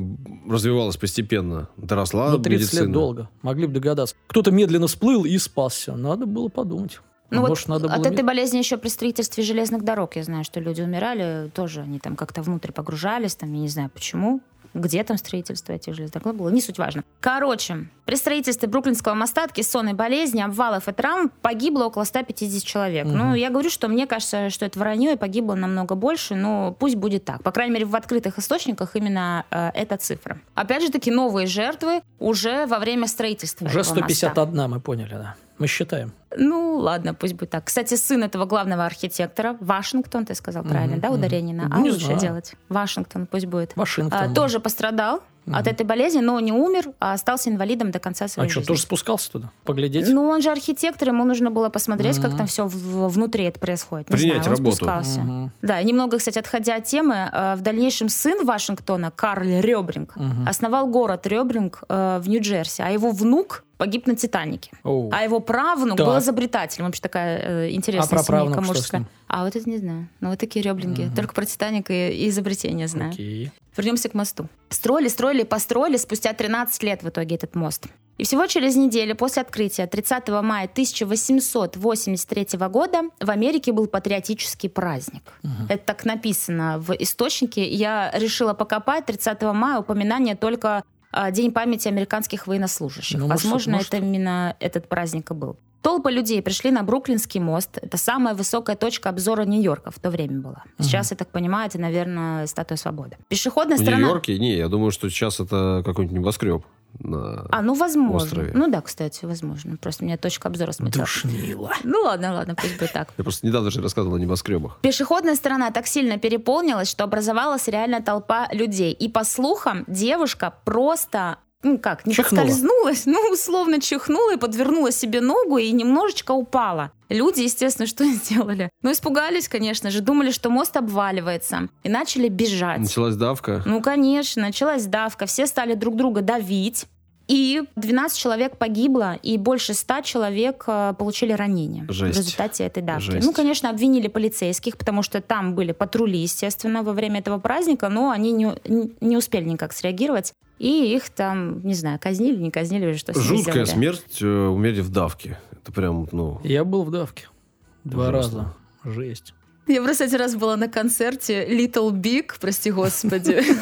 развивалась постепенно. Доросла Ну, 30 медицина. лет долго. Могли бы догадаться. Кто-то медленно всплыл и спасся. Надо было подумать. Ну А вот может, надо от было... этой болезни еще при строительстве железных дорог, я знаю, что люди умирали, тоже они там как-то внутрь погружались, там, я не знаю почему, где там строительство этих железных дорог было, не суть важно. Короче, при строительстве Бруклинского моста от кессонной болезни, обвалов и травм погибло около 150 человек. Мгм. Ну, я говорю, что мне кажется, что это вранье, и погибло намного больше, но пусть будет так. По крайней мере, в открытых источниках именно э, эта цифра. Опять же таки, новые жертвы уже во время строительства Уже этого моста. 151, мы поняли, да. Мы считаем. Ну, ладно, пусть будет так. Кстати, сын этого главного архитектора, Вашингтон, ты сказал Мгм, правильно, да, ударение на Ну, А не лучше знаю. делать? Вашингтон пусть будет. Вашингтон. А, тоже пострадал от Мгм. этой болезни, но не умер, а остался инвалидом до конца своей А что, жизни. тоже спускался туда? Поглядеть? Ну, он же архитектор, ему нужно было посмотреть, как Мгм. там все внутри это происходит. Не Принять знаю, он работу. спускался. Мгм. Да, немного, кстати, отходя от темы, э, в дальнейшем сын Вашингтона, Карл Ребринг, Мгм. основал город Ребринг э, в Нью-Джерси, а его внук погиб на Титанике. Оу. А его правнук Так. был изобретателем. Вообще такая э, интересная А семейка мужская. А вот это не знаю. Ну, вот такие ребринги. Мгм. Только про Титаник и, и изобретение знаю. Окей. Вернемся к мосту. Строили, строили, построили спустя 13 лет в итоге этот мост. И всего через неделю после открытия 30 мая 1883 года в Америке был патриотический праздник. Мгм. Это так написано в источнике. Я решила покопать 30 мая упоминание только День памяти американских военнослужащих. Ну, Возможно, может. это именно этот праздник и был. Толпы людей пришли на Бруклинский мост. Это самая высокая точка обзора Нью-Йорка в то время была. Сейчас, я так понимаю, это, наверное, Статуя Свободы. Пешеходная В сторона... Нью-Йорке? Не, я думаю, что сейчас это какой-нибудь небоскреб. На... А, ну, возможно. острове. Ну да, кстати, возможно. Просто меня точка обзора смутила. Душнило. Ну ладно, ладно, пусть будет так. Я просто недавно же рассказывал о небоскребах. Пешеходная сторона так сильно переполнилась, что образовалась реальная толпа людей. И по слухам, девушка просто ну как, не Чихнула. подскользнулась, ну, условно чихнула и подвернула себе ногу и немножечко упала. Люди, естественно, что сделали? Ну, испугались, конечно же, думали, что мост обваливается, и начали бежать. Началась давка. Ну, конечно, началась давка, все стали друг друга давить, и 12 человек погибло, и больше 100 человек э, получили ранения Жесть. в результате этой давки. Жесть. Ну, конечно, обвинили полицейских, потому что там были патрули, естественно, во время этого праздника, но они не, не успели никак среагировать. И их там, не знаю, казнили, не казнили, или что с ними Жуткая сделали. смерть, э, умерли в давке. Это прям, ну... Я был в давке. Два Ужасно. раза. Жесть. Я просто один раз была на концерте Little Big, прости господи.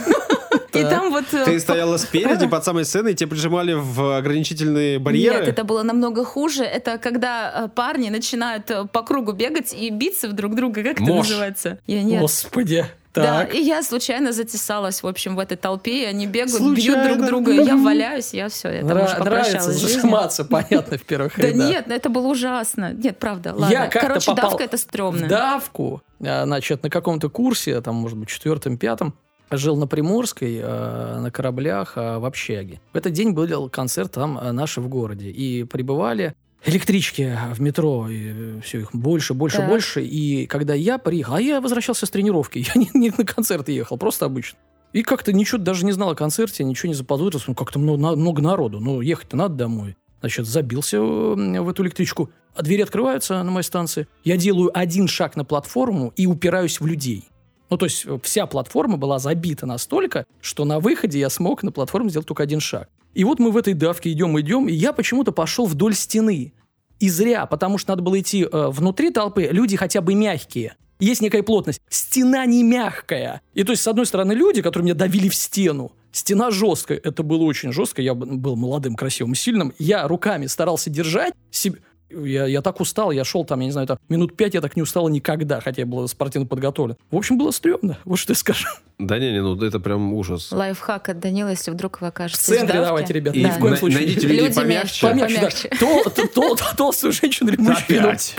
И там вот... э, Ты стояла спереди, под самой сценой, и тебя прижимали в ограничительные барьеры? Нет, это было намного хуже. Это когда э, парни начинают э, по кругу бегать и биться в друг друга. Как это называется? Я нет. Господи. Да, Так. и я случайно затесалась, в общем, в этой толпе, и они бегают, Случайно. бьют друг друга, и я валяюсь, я все, я там Нра- уже нравится зажиматься, понятно, в первых Да рядах. нет, ну это было ужасно. Нет, правда, ладно. Короче, давка это стрёмно. Давку, а, значит, на каком-то курсе, там, может быть, четвертом, пятом, жил на Приморской, э, на кораблях, э, в общаге. В этот день был концерт там э, наши в городе. И прибывали электрички в метро, и все их больше, больше, Так. больше. И когда я приехал, а я возвращался с тренировки, я не, не на концерт ехал, просто обычно. И как-то ничего даже не знал о концерте, ничего не заподозрил, ну, как-то много, много народу, ну, ехать-то надо домой. Значит, забился э, в эту электричку, а двери открываются на моей станции. Я делаю один шаг на платформу и упираюсь в людей. Ну, то есть э, вся платформа была забита настолько, что на выходе я смог на платформе сделать только один шаг. И вот мы в этой давке идем, идем, и я почему-то пошел вдоль стены. И зря, потому что надо было идти э, внутри толпы, люди хотя бы мягкие. Есть некая плотность. Стена не мягкая. И то есть, с одной стороны, люди, которые меня давили в стену. Стена жесткая. Это было очень жестко. Я был молодым, красивым, сильным. Я руками старался держать себе... Я, я так устал, я шел там, я не знаю, там, минут пять я так не устал никогда, хотя я был спортивно подготовлен. В общем, было стрёмно, вот что я скажу. Да не, не, ну это прям ужас. Лайфхак от Данила, если вдруг вы В окажетесь центре давке. давайте, ребят, И ни в коем случае. найдите людей Люди помягче. мягче. Помягче, да. Тол- тол- тол- Толстую женщину или мужчину. Опять.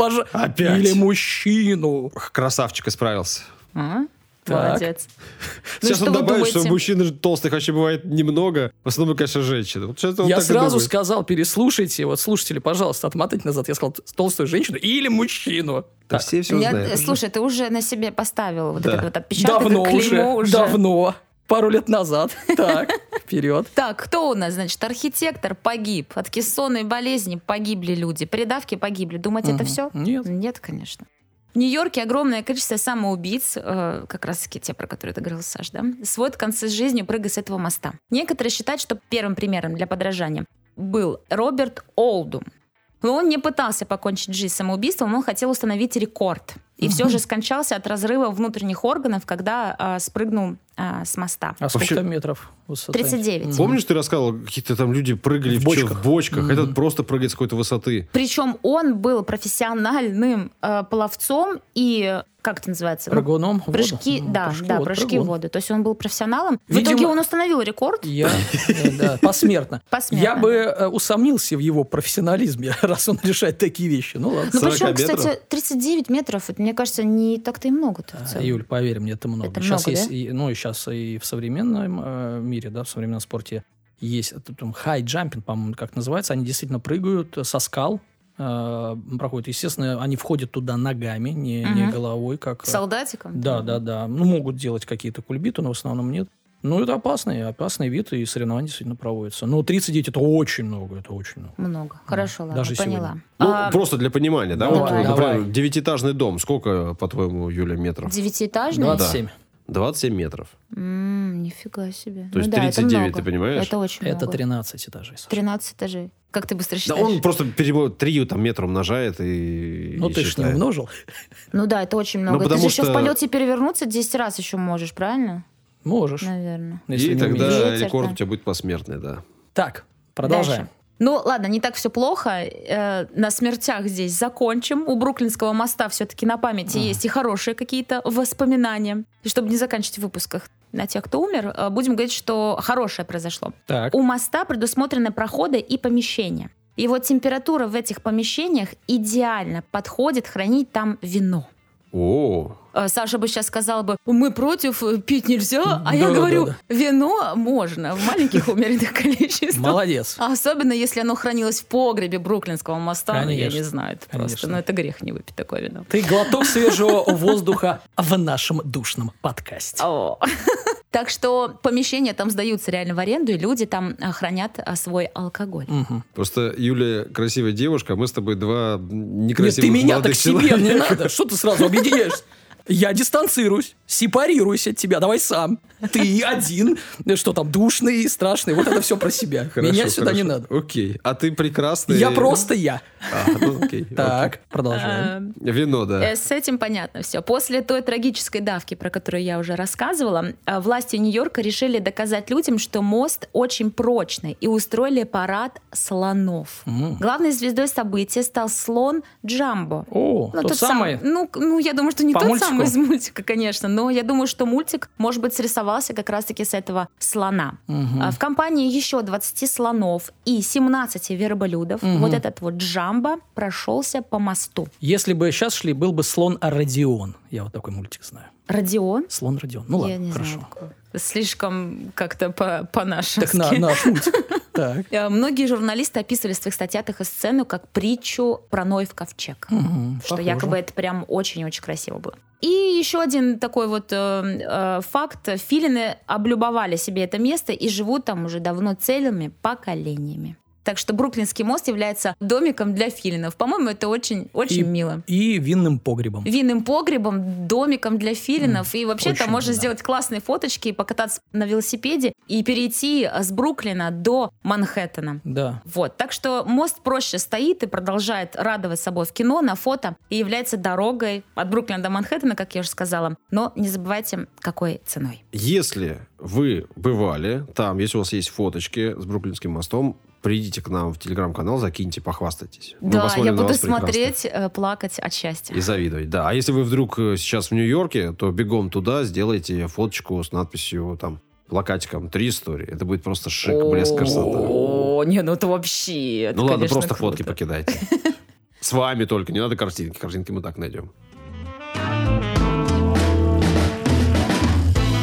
Или мужчину. Красавчик исправился. А? Молодец. Ну Сейчас он добавит, что мужчин толстых вообще бывает немного. В основном, конечно, женщины. Вот Я сразу сказал, переслушайте, вот слушатели, пожалуйста, отмотайте назад. Я сказал толстую женщину или мужчину. Да все все Я- знают. слушай, ты уже на себе поставил вот Да. этот вот отпечаток, давно уже, уже. давно. Пару лет назад. Так, вперед. Так, кто у нас, значит, архитектор погиб, от кессонной болезни погибли люди, при давке погибли. Думаете, это все? Нет. Нет, конечно. В Нью-Йорке огромное количество самоубийц, э, как раз таки те, про которые ты говорил, Саш, да, сводят концы с жизнью, прыгая с этого моста. Некоторые считают, что первым примером для подражания был Роберт Олдум. Он не пытался покончить жизнь самоубийством, он хотел установить рекорд. И все же скончался от разрыва внутренних органов, когда э, спрыгнул э, с моста. А сколько Вообще- метров высоты? 39. Мгм. Помнишь, ты рассказывал, какие-то там люди прыгали В в, чё- бочках. в бочках. Мгм. Этот просто прыгает с какой-то высоты. Причем он был профессиональным э, пловцом и как это называется? Ну, Прыгуном в воду? Прыжки, Ну, да, да, вот, прыжки прыгун. в воду. То есть он был профессионалом. В Видимо- итоге он установил рекорд. Я, э, да, посмертно. Посмертно, Я бы э, усомнился в его профессионализме, раз он решает такие вещи. Ну ладно. Ну, 40 причем, метров? кстати, 39 метров, это, мне кажется, не так-то и много-то. в А. Юль, поверь мне, это много. Это сейчас много, есть, да? и, ну, и сейчас и в современном э, мире, да, в современном спорте есть это, там, high jumping, по-моему, как называется. Они действительно прыгают со скал, э, проходят. Естественно, они входят туда ногами, не, не Мгм. головой, как... э, Солдатиком? Да, да, да. Ну, могут делать какие-то кульбиты, но в основном нет. Ну, это опасный, опасный вид, и соревнования действительно проводятся. Но 39 это очень много, это очень много. Много. Хорошо, ладно, Даже поняла. Ну, А, просто для понимания, да? Давай, вот, например, давай. девятиэтажный дом. Сколько, по-твоему, Юля, метров? Девятиэтажный? 27. 27 метров. М, нифига себе. То есть Ну да, это 39, много. ты понимаешь? Это очень Это много. 13 этажей. Саша. 13 этажей. Как ты быстро Да считаешь? он просто перебо- три там метра умножает и Ну, и ты ж не считает. умножил. Ну да, это очень много. ты потому же еще в что- полете перевернуться 10 раз еще можешь, правильно? Можешь. Наверное. если И не тогда. Ветер, рекорд да. у тебя будет посмертный, да. Так, продолжаем. Дальше. Ну, ладно, не так все плохо. Э, на смертях здесь закончим. У Бруклинского моста все-таки на памяти есть и хорошие какие-то воспоминания. И чтобы не заканчивать в выпусках на тех, кто умер, э, будем говорить, что хорошее произошло. Так. У моста предусмотрены проходы и помещения. И вот температура в этих помещениях идеально подходит хранить там вино. О, Саша бы сейчас сказал бы, мы против, э, пить нельзя, а Да, я да, говорю, да. вино можно в маленьких умеренных количествах. Молодец. А Особенно, если оно хранилось в погребе Бруклинского моста, ну, я не знаю, это просто, Конечно. ну это грех не выпить такое вино. Ты глоток свежего воздуха в нашем душном подкасте. Так что помещения там сдаются реально в аренду, и люди там а, хранят а, свой алкоголь. Мгм. Просто Юля красивая девушка, а мы с тобой два Нет, некрасивых ты меня так к себе человека. не надо. Что ты сразу объединяешь? Я дистанцируюсь, сепарируюсь от тебя, давай сам. Ты один, что там, душный, страшный, вот это все про себя. Хорошо, Меня сюда не хорошо. надо. Окей. А ты прекрасный. Я просто я. А, ну, окей, Так, продолжаем. А, окей. Вино, да. Э, С этим понятно все. После той трагической давки, про которую я уже рассказывала, э, власти Нью-Йорка решили доказать людям, что мост очень прочный, и устроили парад слонов. М. Главной звездой события стал слон Джамбо. О, Ну, тот тот самый. сам- ну, ну, я думаю, что не По тот мультику? самый из мультика, конечно, но я думаю, что мультик, может быть, срисовался как раз-таки с этого слона. А В компании еще 20 слонов и 17 верблюдов. Мгм. Вот этот вот Джамбо прошелся по мосту. Если бы сейчас шли, был бы слон Родион. Я вот такой мультик знаю. Родион? Слон Родион. Ну я ладно, не хорошо. знаю. Слишком как-то по- по-нашему. Так на, наш мультик. Так. Э, Многие журналисты описывали в своих статьях эту сцену как притчу про Ноев ковчег. Мгм, что похоже. якобы это прям очень-очень красиво было. И еще один такой вот э, э, факт. Филины облюбовали себе это место и живут там уже давно целыми поколениями. Так что Бруклинский мост является домиком для филинов. По-моему, это очень, очень И- мило. И винным погребом. Винным погребом, домиком для филинов. И вообще там можно да. сделать классные фоточки, покататься на велосипеде и перейти с Бруклина до Манхэттена. Да. Вот, так что мост проще стоит и продолжает радовать собой в кино, на фото и является дорогой от Бруклина до Манхэттена, как я уже сказала. Но не забывайте, какой ценой. Если вы бывали там, если у вас есть фоточки с Бруклинским мостом, придите к нам в телеграм-канал, закиньте, похвастайтесь. Да, я буду вас прекрасно. смотреть, э, плакать от счастья. И завидовать, да. А если вы вдруг э, сейчас в Нью-Йорке, то бегом туда, сделайте фоточку с надписью там плакатиком «Три истории». Это будет просто шик, блеск, красота. О, не, ну это вообще... Ну ладно, просто фотки покидайте. С вами только, не надо картинки. Картинки мы так найдем.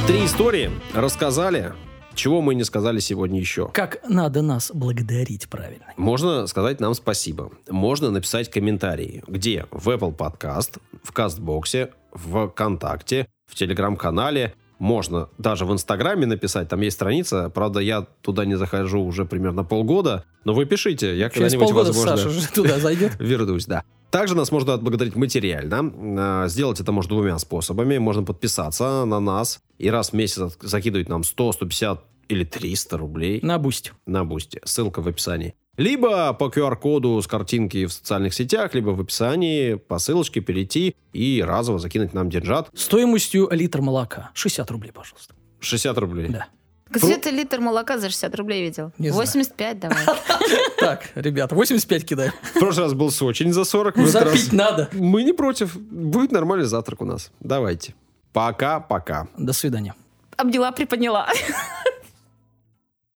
Три истории рассказали, чего мы не сказали сегодня еще. Как надо нас благодарить правильно. Можно сказать нам спасибо. Можно написать комментарии. Где? В Apple Podcast, в Кастбоксе, в ВКонтакте, в Телеграм-канале. Можно даже в Инстаграме написать. Там есть страница. Правда, я туда не захожу уже примерно полгода. Но вы пишите. Я когда-нибудь, полгода возможно, Саша уже туда зайдет. вернусь, да. Также нас можно отблагодарить материально. Э, Сделать это можно двумя способами. Можно подписаться на нас и раз в месяц закидывать нам 100, 150 или 300 рублей На Boosty. на Boosty. Ссылка в описании. Либо по QR-коду с картинки в социальных сетях, либо в описании по ссылочке перейти и разово закинуть нам деньжат. Стоимостью литр молока. 60 рублей, пожалуйста. 60 рублей. Да. Где ты литр молока за 60 рублей видел? Не знаю. 85 давай. Так, ребята, 85 кидаем. В прошлый раз был очень за 40. в этот раз- Запить надо. Мы не против. Будет нормальный завтрак у нас. Давайте. Пока-пока. До свидания. Обняла, приподняла.